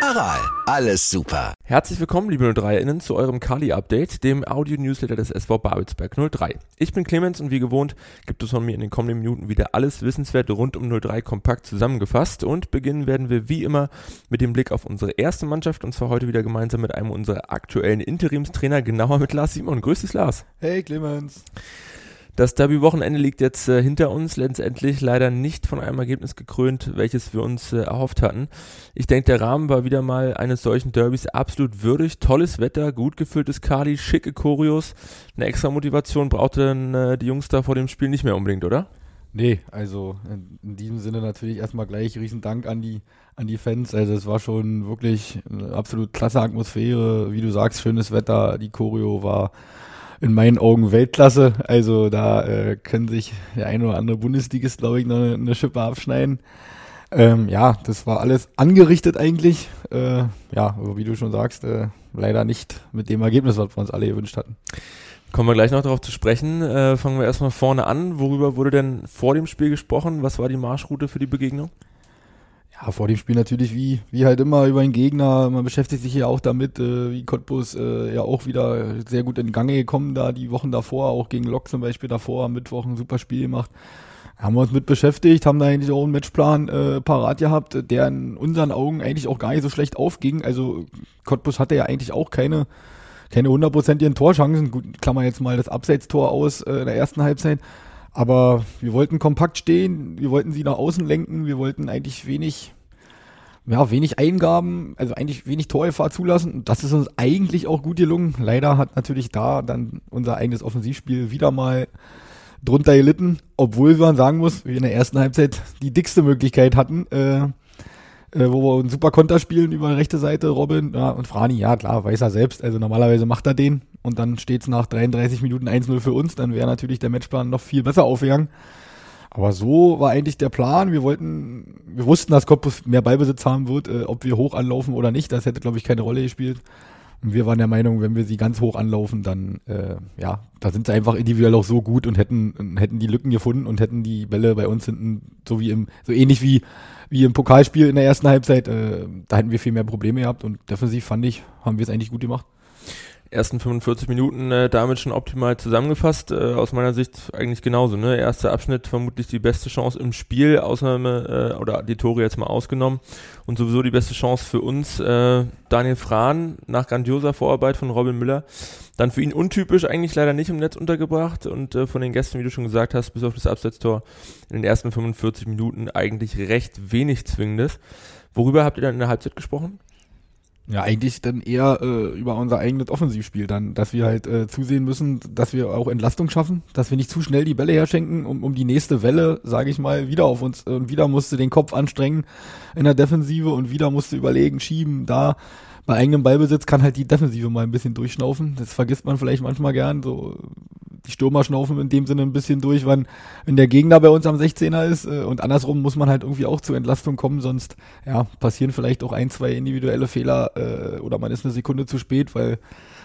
Aral, alles super. Herzlich willkommen, liebe 03-Innen, zu eurem Kali-Update, dem Audio-Newsletter des SV Babelsberg 03. Ich bin Clemens und wie gewohnt gibt es von mir in den kommenden Minuten wieder alles Wissenswerte rund um 03 kompakt zusammengefasst und beginnen werden wir wie immer mit dem Blick auf unsere erste Mannschaft und zwar heute wieder gemeinsam mit einem unserer aktuellen Interimstrainer, genauer mit Lars Simon. Grüß dich, Lars. Hey, Clemens. Das Derby-Wochenende liegt jetzt äh, hinter uns, letztendlich leider nicht von einem Ergebnis gekrönt, welches wir uns äh, erhofft hatten. Ich denke, der Rahmen war wieder mal eines solchen Derbys absolut würdig. Tolles Wetter, gut gefülltes Kali, schicke Choreos. Eine extra Motivation brauchte dann äh, die Jungs da vor dem Spiel nicht mehr unbedingt, oder? Nee, also in, in diesem Sinne natürlich erstmal gleich riesen Dank an die, an die Fans. Also es war schon wirklich eine absolut klasse Atmosphäre. Wie du sagst, schönes Wetter, die Choreo war in meinen Augen Weltklasse. Also da äh, können sich der ein oder andere Bundesligist, glaube ich, noch eine, eine Schippe abschneiden. Ähm, ja, das war alles angerichtet eigentlich. Äh, ja, aber wie du schon sagst, äh, leider nicht mit dem Ergebnis, was wir uns alle gewünscht hatten. Kommen wir gleich noch darauf zu sprechen. Äh, fangen wir erstmal vorne an. Worüber wurde denn vor dem Spiel gesprochen? Was war die Marschroute für die Begegnung? Ja, vor dem Spiel natürlich wie, wie halt immer über den Gegner. Man beschäftigt sich ja auch damit, äh, wie Cottbus äh, ja auch wieder sehr gut in Gange gekommen da die Wochen davor, auch gegen Lok zum Beispiel davor am Mittwoch ein super Spiel gemacht. Haben wir uns mit beschäftigt, haben da eigentlich auch einen Matchplan äh, parat gehabt, der in unseren Augen eigentlich auch gar nicht so schlecht aufging. Also Cottbus hatte ja eigentlich auch keine, keine hundertprozentigen Torchancen. Gut, klammer jetzt mal das Abseitstor aus äh, in der ersten Halbzeit. Aber wir wollten kompakt stehen, wir wollten sie nach außen lenken, wir wollten eigentlich wenig, ja, wenig Eingaben, also eigentlich wenig Torgefahr zulassen. Das ist uns eigentlich auch gut gelungen. Leider hat natürlich da dann unser eigenes Offensivspiel wieder mal drunter gelitten, obwohl man sagen muss, wir in der ersten Halbzeit die dickste Möglichkeit hatten, äh, äh, wo wir einen super Konter spielen über die rechte Seite, Robin ja, und Frani, ja klar, weiß er selbst, also normalerweise macht er den und dann steht es nach 33 Minuten 1-0 für uns, dann wäre natürlich der Matchplan noch viel besser aufgegangen. Aber so war eigentlich der Plan. Wir wollten, wir wussten, dass Cottbus mehr Ballbesitz haben wird, äh, ob wir hoch anlaufen oder nicht. Das hätte, glaube ich, keine Rolle gespielt. Und wir waren der Meinung, wenn wir sie ganz hoch anlaufen, dann, äh, ja, da sind sie einfach individuell auch so gut und hätten, hätten die Lücken gefunden und hätten die Bälle bei uns hinten, so wie im, so ähnlich wie, wie im Pokalspiel in der ersten Halbzeit, äh, da hätten wir viel mehr Probleme gehabt und defensiv fand ich, haben wir es eigentlich gut gemacht ersten 45 Minuten äh, damit schon optimal zusammengefasst. Äh, aus meiner Sicht eigentlich genauso. Ne? Erster Abschnitt vermutlich die beste Chance im Spiel, Ausnahme äh, oder die Tore jetzt mal ausgenommen. Und sowieso die beste Chance für uns. Äh, Daniel Frahn nach grandioser Vorarbeit von Robin Müller. Dann für ihn untypisch eigentlich leider nicht im Netz untergebracht und äh, von den Gästen, wie du schon gesagt hast, bis auf das Absetztor in den ersten 45 Minuten eigentlich recht wenig Zwingendes. Worüber habt ihr dann in der Halbzeit gesprochen? Ja, eigentlich dann eher äh, über unser eigenes Offensivspiel dann, dass wir halt äh, zusehen müssen, dass wir auch Entlastung schaffen, dass wir nicht zu schnell die Bälle herschenken, um, um die nächste Welle, sage ich mal, wieder auf uns und wieder musste den Kopf anstrengen in der Defensive und wieder musste überlegen, schieben, da bei eigenem Ballbesitz kann halt die Defensive mal ein bisschen durchschnaufen. Das vergisst man vielleicht manchmal gern. So die Stürmer schnaufen in dem Sinne ein bisschen durch, wann, wenn der Gegner bei uns am 16er ist. Äh, und andersrum muss man halt irgendwie auch zur Entlastung kommen, sonst ja, passieren vielleicht auch ein, zwei individuelle Fehler äh, oder man ist eine Sekunde zu spät, weil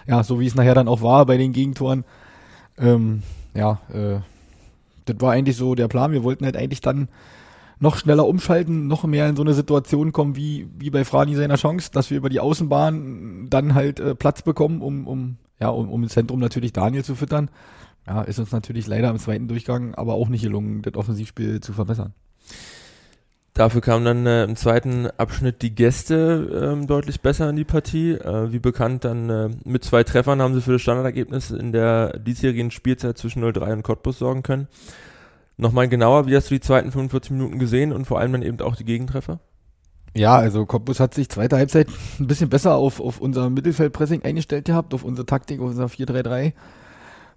ja, so wie es nachher dann auch war bei den Gegentoren, ähm, ja, äh, das war eigentlich so der Plan. Wir wollten halt eigentlich dann noch schneller umschalten, noch mehr in so eine Situation kommen wie, wie bei Frani seiner Chance, dass wir über die Außenbahn dann halt äh, Platz bekommen, um, um, ja, um, um im Zentrum natürlich Daniel zu füttern. Ja, ist uns natürlich leider im zweiten Durchgang aber auch nicht gelungen, das Offensivspiel zu verbessern. Dafür kamen dann äh, im zweiten Abschnitt die Gäste ähm, deutlich besser in die Partie. Äh, wie bekannt, dann äh, mit zwei Treffern haben sie für das Standardergebnis in der diesjährigen Spielzeit zwischen 03 und Cottbus sorgen können. Nochmal genauer, wie hast du die zweiten 45 Minuten gesehen und vor allem dann eben auch die Gegentreffer? Ja, also Cottbus hat sich zweite Halbzeit ein bisschen besser auf, auf unser Mittelfeldpressing eingestellt gehabt, auf unsere Taktik, auf unser 4-3-3.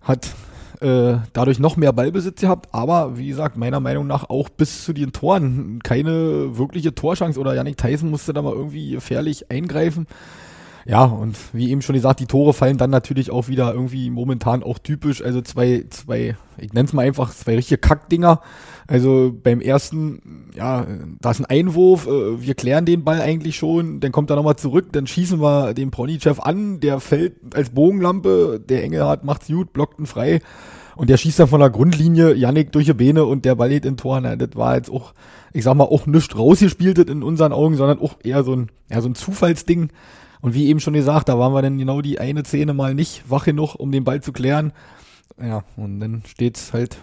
Hat äh, dadurch noch mehr Ballbesitz gehabt, aber wie gesagt, meiner Meinung nach auch bis zu den Toren keine wirkliche Torschance oder Yannick Tyson musste da mal irgendwie gefährlich eingreifen. Ja, und wie eben schon gesagt, die Tore fallen dann natürlich auch wieder irgendwie momentan auch typisch. Also zwei, zwei, ich nenne es mal einfach zwei richtige Kackdinger. Also beim ersten, ja, da ist ein Einwurf, äh, wir klären den Ball eigentlich schon, dann kommt er nochmal zurück, dann schießen wir den Ponychef an, der fällt als Bogenlampe, der Engelhardt macht's gut, blockt ihn frei und der schießt dann von der Grundlinie Yannick durch die Beine und der Ball geht in Tor. Na, das war jetzt auch, ich sag mal, auch nicht rausgespielt in unseren Augen, sondern auch eher so ein, ja, so ein Zufallsding. Und wie eben schon gesagt, da waren wir dann genau die eine Szene mal nicht wach genug, um den Ball zu klären. Ja, und dann steht's halt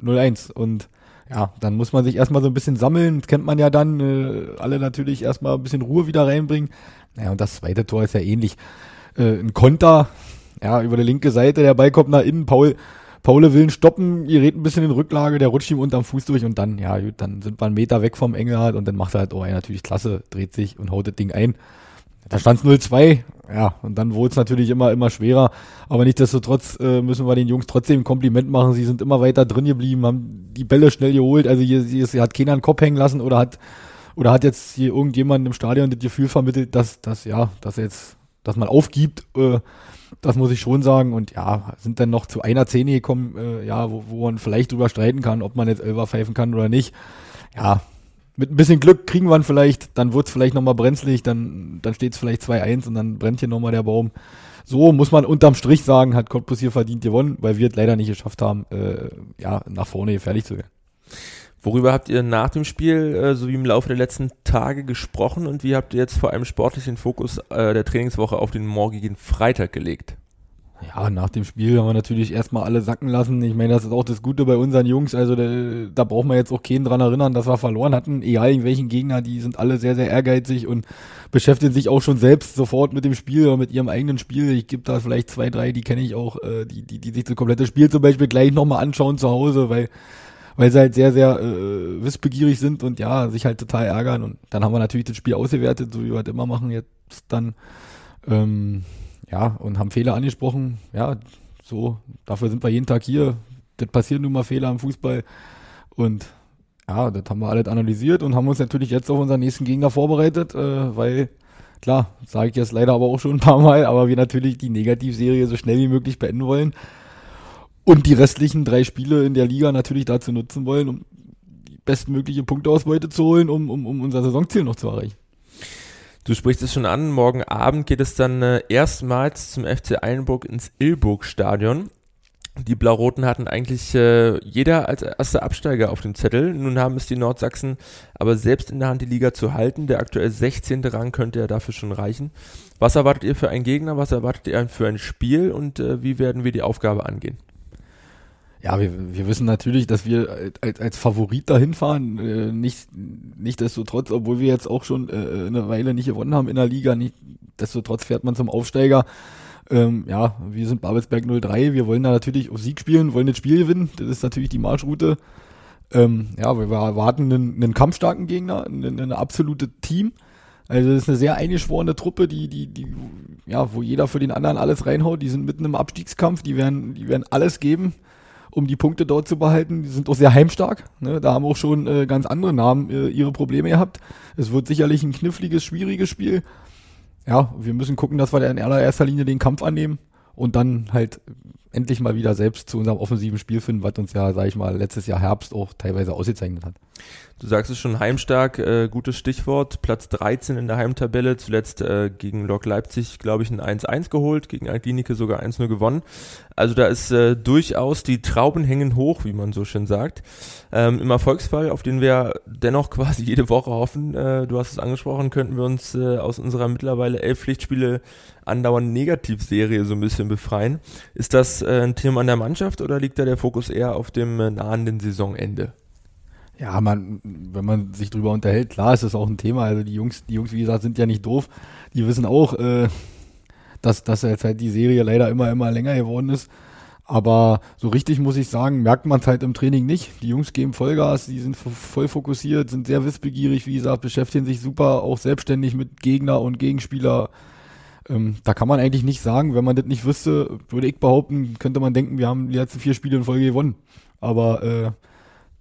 0-1. Und ja, dann muss man sich erstmal so ein bisschen sammeln. Das kennt man ja dann. Äh, alle natürlich erstmal ein bisschen Ruhe wieder reinbringen. Naja, und das zweite Tor ist ja ähnlich. Äh, ein Konter, ja, über die linke Seite, der Ball kommt nach innen. Paul, Paul will ihn stoppen, ihr redet ein bisschen in Rücklage, der rutscht ihm unterm Fuß durch und dann, ja, gut, dann sind wir einen Meter weg vom Engelhardt und dann macht er halt, oh ja, natürlich klasse, dreht sich und haut das Ding ein. Da stand es 0-2, ja, und dann wurde es natürlich immer, immer schwerer. Aber nichtsdestotrotz äh, müssen wir den Jungs trotzdem ein Kompliment machen. Sie sind immer weiter drin geblieben, haben die Bälle schnell geholt. Also hier, hier, hat keiner einen Kopf hängen lassen oder hat, oder hat jetzt hier irgendjemand im Stadion das Gefühl vermittelt, dass, dass ja, dass jetzt, dass man aufgibt. Äh, das muss ich schon sagen. Und ja, sind dann noch zu einer Szene gekommen, äh, ja, wo, wo man vielleicht drüber streiten kann, ob man jetzt Elfer pfeifen kann oder nicht. Ja, mit ein bisschen Glück kriegen wir ihn vielleicht, dann wird es vielleicht nochmal brenzlig, dann, dann steht es vielleicht 2-1 und dann brennt hier nochmal der Baum. So muss man unterm Strich sagen, hat Cottbus hier verdient gewonnen, weil wir es leider nicht geschafft haben, äh, ja, nach vorne gefährlich zu werden. Worüber habt ihr nach dem Spiel äh, sowie im Laufe der letzten Tage gesprochen und wie habt ihr jetzt vor allem sportlich den Fokus äh, der Trainingswoche auf den morgigen Freitag gelegt? Ja, nach dem Spiel haben wir natürlich erstmal alle sacken lassen. Ich meine, das ist auch das Gute bei unseren Jungs. Also da, da braucht man jetzt auch keinen dran erinnern, dass wir verloren hatten. Egal in welchen Gegner, die sind alle sehr, sehr ehrgeizig und beschäftigen sich auch schon selbst sofort mit dem Spiel oder mit ihrem eigenen Spiel. Ich gebe da vielleicht zwei, drei, die kenne ich auch, äh, die, die, die sich das komplette Spiel zum Beispiel gleich nochmal anschauen zu Hause, weil weil sie halt sehr, sehr äh, wissbegierig sind und ja, sich halt total ärgern. Und dann haben wir natürlich das Spiel ausgewertet, so wie wir halt immer machen jetzt dann. Ähm, ja, und haben Fehler angesprochen. Ja, so, dafür sind wir jeden Tag hier. Das passieren nun mal Fehler im Fußball. Und ja, das haben wir alles analysiert und haben uns natürlich jetzt auf unseren nächsten Gegner vorbereitet, äh, weil, klar, sage ich jetzt leider aber auch schon ein paar Mal, aber wir natürlich die Negativserie so schnell wie möglich beenden wollen und die restlichen drei Spiele in der Liga natürlich dazu nutzen wollen, um die bestmögliche Punkteausbeute zu holen, um, um, um unser Saisonziel noch zu erreichen. Du sprichst es schon an, morgen Abend geht es dann äh, erstmals zum FC Eilenburg ins Ilburg-Stadion. Die Blau-Roten hatten eigentlich äh, jeder als erster Absteiger auf dem Zettel. Nun haben es die Nordsachsen aber selbst in der Hand, die Liga zu halten. Der aktuell 16. Rang könnte ja dafür schon reichen. Was erwartet ihr für einen Gegner? Was erwartet ihr für ein Spiel? Und äh, wie werden wir die Aufgabe angehen? Ja, wir, wir wissen natürlich, dass wir als, als Favorit dahin fahren. Äh, nicht, nicht obwohl wir jetzt auch schon äh, eine Weile nicht gewonnen haben in der Liga, nicht fährt man zum Aufsteiger. Ähm, ja, wir sind Babelsberg 03, wir wollen da natürlich auf Sieg spielen, wollen das Spiel gewinnen. Das ist natürlich die Marschroute. Ähm, ja, wir erwarten einen, einen kampfstarken Gegner, ein, ein absolutes Team. Also das ist eine sehr eingeschworene Truppe, die, die, die, ja, wo jeder für den anderen alles reinhaut. Die sind mitten im Abstiegskampf, die werden, die werden alles geben um die Punkte dort zu behalten. Die sind auch sehr heimstark. Ne? Da haben auch schon äh, ganz andere Namen äh, ihre Probleme gehabt. Es wird sicherlich ein kniffliges, schwieriges Spiel. Ja, wir müssen gucken, dass wir in allererster Linie den Kampf annehmen und dann halt endlich mal wieder selbst zu unserem offensiven Spiel finden, was uns ja, sag ich mal, letztes Jahr Herbst auch teilweise ausgezeichnet hat. Du sagst es schon, heimstark, äh, gutes Stichwort. Platz 13 in der Heimtabelle, zuletzt äh, gegen Lok Leipzig, glaube ich, ein 1-1 geholt, gegen Alklinike sogar 1-0 gewonnen. Also da ist äh, durchaus die Trauben hängen hoch, wie man so schön sagt. Ähm, Im Erfolgsfall, auf den wir dennoch quasi jede Woche hoffen, äh, du hast es angesprochen, könnten wir uns äh, aus unserer mittlerweile elf Pflichtspiele andauernd Negativserie so ein bisschen befreien. Ist das äh, ein Thema an der Mannschaft oder liegt da der Fokus eher auf dem äh, nahenden Saisonende? Ja, man, wenn man sich drüber unterhält, klar ist das auch ein Thema. Also die Jungs, die Jungs, wie gesagt, sind ja nicht doof. Die wissen auch, äh, dass, dass jetzt halt die Serie leider immer, immer länger geworden ist. Aber so richtig muss ich sagen, merkt man es halt im Training nicht. Die Jungs geben Vollgas, die sind voll fokussiert, sind sehr wissbegierig, wie gesagt, beschäftigen sich super auch selbstständig mit Gegner und Gegenspieler. Ähm, da kann man eigentlich nicht sagen, wenn man das nicht wüsste, würde ich behaupten, könnte man denken, wir haben die letzten vier Spiele in Folge gewonnen. Aber äh,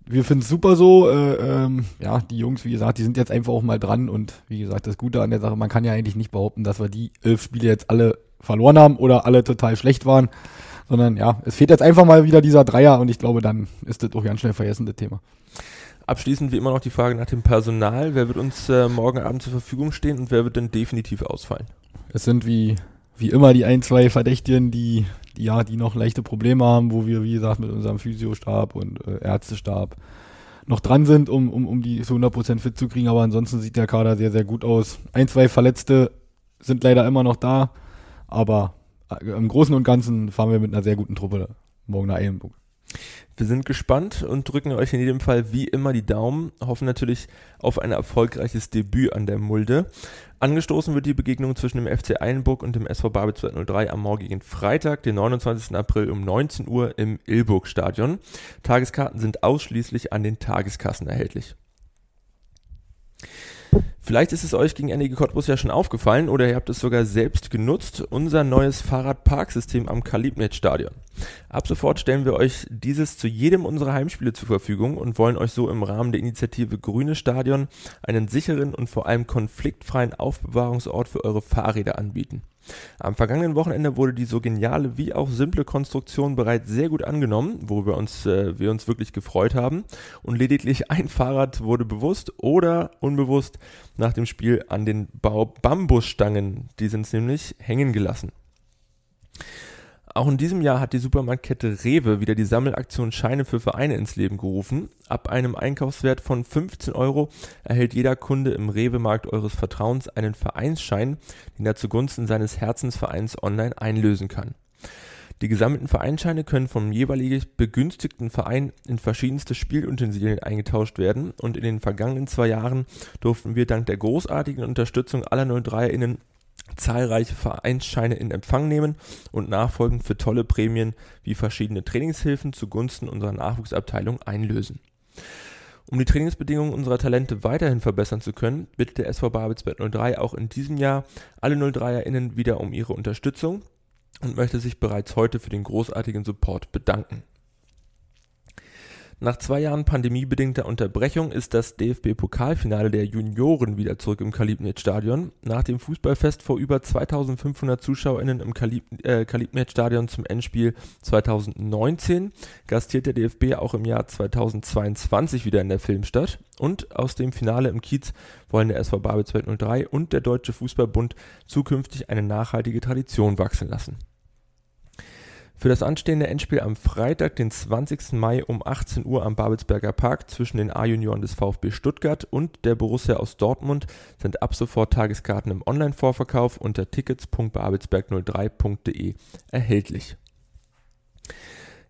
wir finden es super so. Äh, ähm, ja, die Jungs, wie gesagt, die sind jetzt einfach auch mal dran und wie gesagt, das Gute an der Sache, man kann ja eigentlich nicht behaupten, dass wir die elf Spiele jetzt alle verloren haben oder alle total schlecht waren, sondern ja, es fehlt jetzt einfach mal wieder dieser Dreier und ich glaube, dann ist das auch ganz schnell vergessen, das Thema. Abschließend wie immer noch die Frage nach dem Personal. Wer wird uns äh, morgen Abend zur Verfügung stehen und wer wird denn definitiv ausfallen? Es sind wie, wie immer die ein, zwei Verdächtigen, die, die, ja, die noch leichte Probleme haben, wo wir, wie gesagt, mit unserem Physiostab und äh, Ärztestab noch dran sind, um, um, um die zu 100% fit zu kriegen. Aber ansonsten sieht der Kader sehr, sehr gut aus. Ein, zwei Verletzte sind leider immer noch da. Aber äh, im Großen und Ganzen fahren wir mit einer sehr guten Truppe morgen nach Eilenburg. Wir sind gespannt und drücken euch in jedem Fall wie immer die Daumen, hoffen natürlich auf ein erfolgreiches Debüt an der Mulde. Angestoßen wird die Begegnung zwischen dem FC Eilenburg und dem SV Babel 203 am morgigen Freitag, den 29. April um 19 Uhr im Ilburg-Stadion. Tageskarten sind ausschließlich an den Tageskassen erhältlich. Vielleicht ist es euch gegen Ende Cottbus ja schon aufgefallen oder ihr habt es sogar selbst genutzt, unser neues Fahrradparksystem am Kalibnet-Stadion. Ab sofort stellen wir euch dieses zu jedem unserer Heimspiele zur Verfügung und wollen euch so im Rahmen der Initiative Grüne Stadion einen sicheren und vor allem konfliktfreien Aufbewahrungsort für eure Fahrräder anbieten. Am vergangenen Wochenende wurde die so geniale wie auch simple Konstruktion bereits sehr gut angenommen, wo wir uns, äh, wir uns wirklich gefreut haben. Und lediglich ein Fahrrad wurde bewusst oder unbewusst nach dem Spiel an den Bau Bambusstangen, die sind nämlich hängen gelassen. Auch in diesem Jahr hat die Supermarktkette Rewe wieder die Sammelaktion Scheine für Vereine ins Leben gerufen. Ab einem Einkaufswert von 15 Euro erhält jeder Kunde im Rewe-Markt eures Vertrauens einen Vereinsschein, den er zugunsten seines Herzensvereins online einlösen kann. Die gesammelten Vereinsscheine können vom jeweiligen begünstigten Verein in verschiedenste Spielutensilien eingetauscht werden und in den vergangenen zwei Jahren durften wir dank der großartigen Unterstützung aller 03erInnen zahlreiche Vereinsscheine in Empfang nehmen und nachfolgend für tolle Prämien wie verschiedene Trainingshilfen zugunsten unserer Nachwuchsabteilung einlösen. Um die Trainingsbedingungen unserer Talente weiterhin verbessern zu können, bittet der SV Babelsberg 03 auch in diesem Jahr alle 03erInnen wieder um ihre Unterstützung und möchte sich bereits heute für den großartigen Support bedanken. Nach zwei Jahren pandemiebedingter Unterbrechung ist das DFB-Pokalfinale der Junioren wieder zurück im Kalibnet-Stadion. Nach dem Fußballfest vor über 2500 ZuschauerInnen im Kalib äh, Kalibnet-Stadion zum Endspiel 2019 gastiert der DFB auch im Jahr 2022 wieder in der Filmstadt. Und aus dem Finale im Kiez wollen der SV Babelsberg 03 und der Deutsche Fußballbund zukünftig eine nachhaltige Tradition wachsen lassen. Für das anstehende Endspiel am Freitag, den 20. Mai um 18 Uhr am Babelsberger Park zwischen den A-Junioren des VfB Stuttgart und der Borussia aus Dortmund sind ab sofort Tageskarten im Online-Vorverkauf unter tickets.babelsberg03.de erhältlich.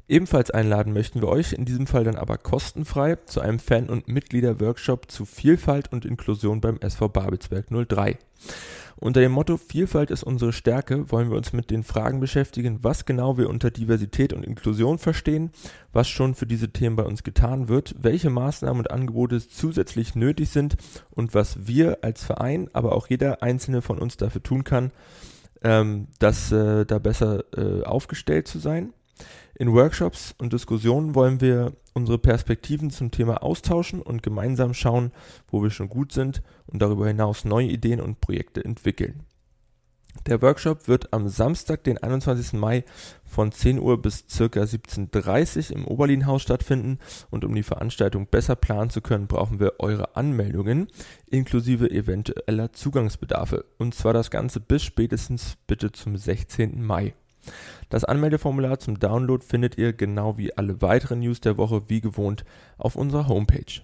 Ebenfalls einladen möchten wir euch, in diesem Fall dann aber kostenfrei, zu einem Fan- und Mitglieder-Workshop zu Vielfalt und Inklusion beim SV Babelsberg 03. Unter dem Motto Vielfalt ist unsere Stärke wollen wir uns mit den Fragen beschäftigen, was genau wir unter Diversität und Inklusion verstehen, was schon für diese Themen bei uns getan wird, welche Maßnahmen und Angebote zusätzlich nötig sind und was wir als Verein, aber auch jeder einzelne von uns dafür tun kann, ähm, das äh, da besser äh, aufgestellt zu sein. In Workshops und Diskussionen wollen wir unsere Perspektiven zum Thema austauschen und gemeinsam schauen, wo wir schon gut sind und darüber hinaus neue Ideen und Projekte entwickeln. Der Workshop wird am Samstag, den 21. Mai von 10 Uhr bis ca. 17.30 Uhr im Oberlinhaus stattfinden und um die Veranstaltung besser planen zu können, brauchen wir eure Anmeldungen inklusive eventueller Zugangsbedarfe und zwar das Ganze bis spätestens bitte zum 16. Mai. Das Anmeldeformular zum Download findet ihr genau wie alle weiteren News der Woche wie gewohnt auf unserer Homepage.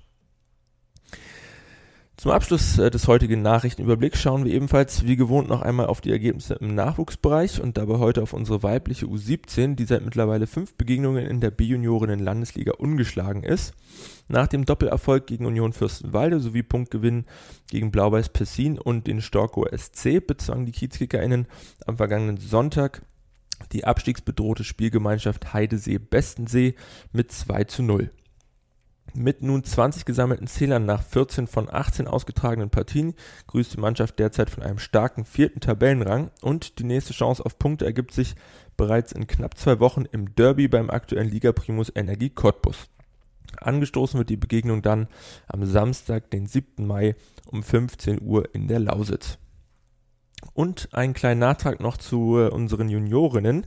Zum Abschluss äh, des heutigen Nachrichtenüberblicks schauen wir ebenfalls wie gewohnt noch einmal auf die Ergebnisse im Nachwuchsbereich und dabei heute auf unsere weibliche U17, die seit mittlerweile fünf Begegnungen in der B-Juniorinnen-Landesliga ungeschlagen ist. Nach dem Doppelerfolg gegen Union Fürstenwalde sowie Punktgewinn gegen Blau-Weiß Pessin und den Storkower SC bezwangen die KiezkickerInnen am vergangenen Sonntag die abstiegsbedrohte Spielgemeinschaft Heidesee-Bestensee mit 2 zu 0. Mit nun 20 gesammelten Zählern nach 14 von 18 ausgetragenen Partien grüßt die Mannschaft derzeit von einem starken vierten Tabellenrang und die nächste Chance auf Punkte ergibt sich bereits in knapp zwei Wochen im Derby beim aktuellen Ligaprimus Energie Cottbus. Angestoßen wird die Begegnung dann am Samstag, den 7. Mai um 15 Uhr in der Lausitz. Und einen kleinen Nachtrag noch zu äh, unseren Juniorinnen.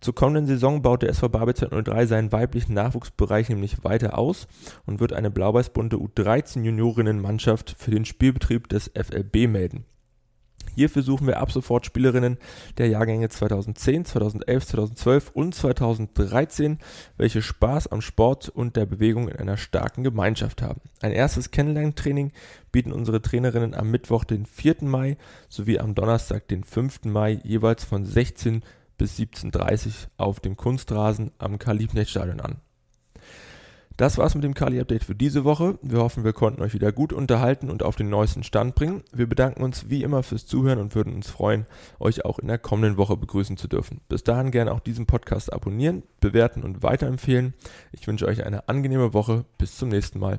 Zur kommenden Saison baut der SV Babel 03 seinen weiblichen Nachwuchsbereich nämlich weiter aus und wird eine blau-weiß-bunte U13 Juniorinnenmannschaft für den Spielbetrieb des FLB melden. Hierfür suchen wir ab sofort Spielerinnen der Jahrgänge 2010, 2011, 2012 und 2013, welche Spaß am Sport und der Bewegung in einer starken Gemeinschaft haben. Ein erstes Kennenlerntraining bieten unsere Trainerinnen am Mittwoch, den 4. Mai sowie am Donnerstag, den 5. Mai jeweils von 16 bis 17.30 Uhr auf dem Kunstrasen am Karl-Liebknecht-Stadion an. Das war's mit dem Kali-Update für diese Woche. Wir hoffen, wir konnten euch wieder gut unterhalten und auf den neuesten Stand bringen. Wir bedanken uns wie immer fürs Zuhören und würden uns freuen, euch auch in der kommenden Woche begrüßen zu dürfen. Bis dahin gerne auch diesen Podcast abonnieren, bewerten und weiterempfehlen. Ich wünsche euch eine angenehme Woche. Bis zum nächsten Mal.